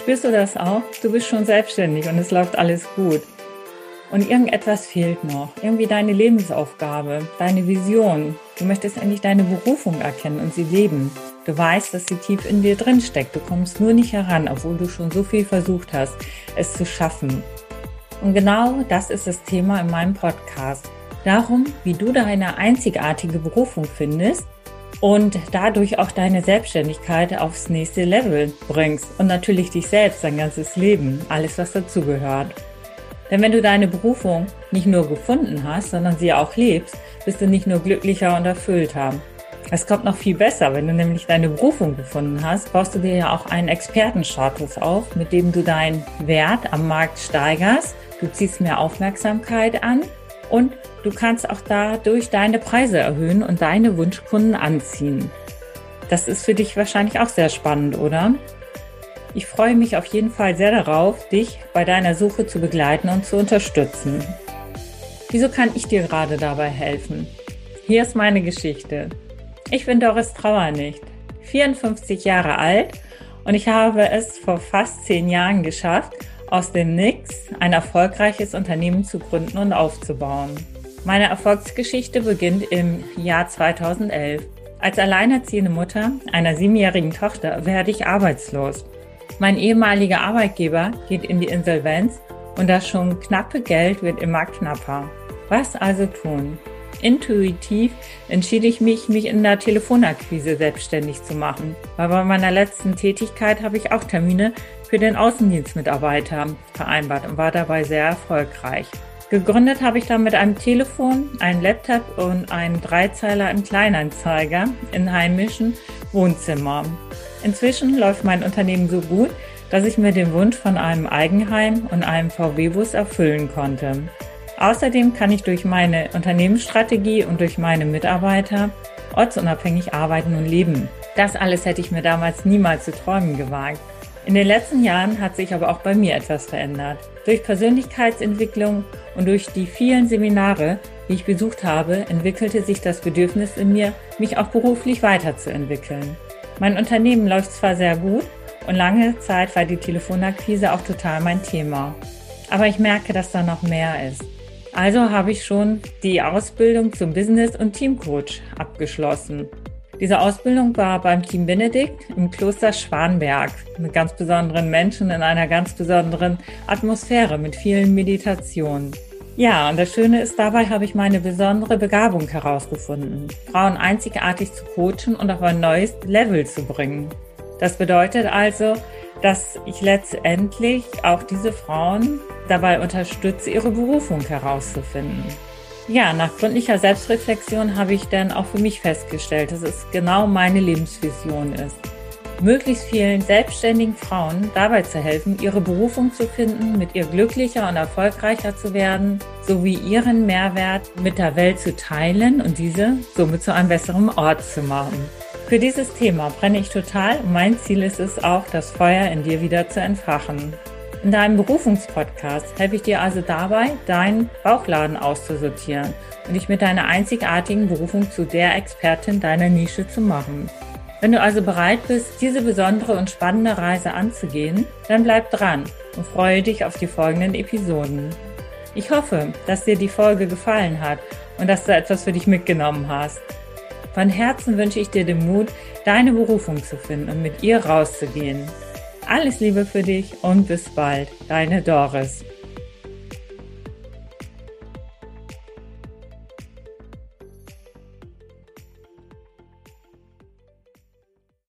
Spürst du das auch? Du bist schon selbstständig und es läuft alles gut. Und irgendetwas fehlt noch. Irgendwie deine Lebensaufgabe, deine Vision. Du möchtest endlich deine Berufung erkennen und sie leben. Du weißt, dass sie tief in dir drin steckt. Du kommst nur nicht heran, obwohl du schon so viel versucht hast, es zu schaffen. Und genau das ist das Thema in meinem Podcast. Darum, wie du deine einzigartige Berufung findest und dadurch auch deine Selbstständigkeit aufs nächste Level bringst und natürlich dich selbst, dein ganzes Leben, alles was dazugehört. Denn wenn du deine Berufung nicht nur gefunden hast, sondern sie auch lebst, bist du nicht nur glücklicher und erfüllter. Es kommt noch viel besser, wenn du nämlich deine Berufung gefunden hast, baust du dir ja auch einen Expertenstatus auf, mit dem du deinen Wert am Markt steigerst, du ziehst mehr Aufmerksamkeit an und du kannst auch dadurch deine Preise erhöhen und deine Wunschkunden anziehen. Das ist für dich wahrscheinlich auch sehr spannend, oder? Ich freue mich auf jeden Fall sehr darauf, dich bei deiner Suche zu begleiten und zu unterstützen. Wieso kann ich dir gerade dabei helfen? Hier ist meine Geschichte. Ich bin Doris Trauernicht, 54 Jahre alt und ich habe es vor fast zehn Jahren geschafft, aus dem Nix ein erfolgreiches Unternehmen zu gründen und aufzubauen. Meine Erfolgsgeschichte beginnt im Jahr 2011. Als alleinerziehende Mutter einer siebenjährigen Tochter werde ich arbeitslos. Mein ehemaliger Arbeitgeber geht in die Insolvenz und das schon knappe Geld wird immer knapper. Was also tun? Intuitiv entschied ich mich, mich in der Telefonakquise selbstständig zu machen, weil bei meiner letzten Tätigkeit habe ich auch Termine für den Außendienstmitarbeiter vereinbart und war dabei sehr erfolgreich. Gegründet habe ich dann mit einem Telefon, einem Laptop und einem Dreizeiler im Kleinanzeiger in heimischen Wohnzimmer. Inzwischen läuft mein Unternehmen so gut, dass ich mir den Wunsch von einem Eigenheim und einem VW-Bus erfüllen konnte. Außerdem kann ich durch meine Unternehmensstrategie und durch meine Mitarbeiter ortsunabhängig arbeiten und leben. Das alles hätte ich mir damals niemals zu träumen gewagt. In den letzten Jahren hat sich aber auch bei mir etwas verändert. Durch Persönlichkeitsentwicklung und durch die vielen Seminare, die ich besucht habe, entwickelte sich das Bedürfnis in mir, mich auch beruflich weiterzuentwickeln. Mein Unternehmen läuft zwar sehr gut und lange Zeit war die Telefonakquise auch total mein Thema. Aber ich merke, dass da noch mehr ist. Also habe ich schon die Ausbildung zum Business- und Teamcoach abgeschlossen. Diese Ausbildung war beim Team Benedikt im Kloster Schwanberg mit ganz besonderen Menschen in einer ganz besonderen Atmosphäre mit vielen Meditationen. Ja, und das Schöne ist, dabei habe ich meine besondere Begabung herausgefunden, Frauen einzigartig zu coachen und auf ein neues Level zu bringen. Das bedeutet also, dass ich letztendlich auch diese Frauen dabei unterstütze, ihre Berufung herauszufinden. Ja, nach gründlicher Selbstreflexion habe ich dann auch für mich festgestellt, dass es genau meine Lebensvision ist möglichst vielen selbstständigen Frauen dabei zu helfen, ihre Berufung zu finden, mit ihr glücklicher und erfolgreicher zu werden, sowie ihren Mehrwert mit der Welt zu teilen und diese somit zu einem besseren Ort zu machen. Für dieses Thema brenne ich total und mein Ziel ist es auch, das Feuer in dir wieder zu entfachen. In deinem Berufungspodcast helfe ich dir also dabei, deinen Bauchladen auszusortieren und dich mit deiner einzigartigen Berufung zu der Expertin deiner Nische zu machen. Wenn du also bereit bist, diese besondere und spannende Reise anzugehen, dann bleib dran und freue dich auf die folgenden Episoden. Ich hoffe, dass dir die Folge gefallen hat und dass du etwas für dich mitgenommen hast. Von Herzen wünsche ich dir den Mut, deine Berufung zu finden und mit ihr rauszugehen. Alles Liebe für dich und bis bald, deine Doris.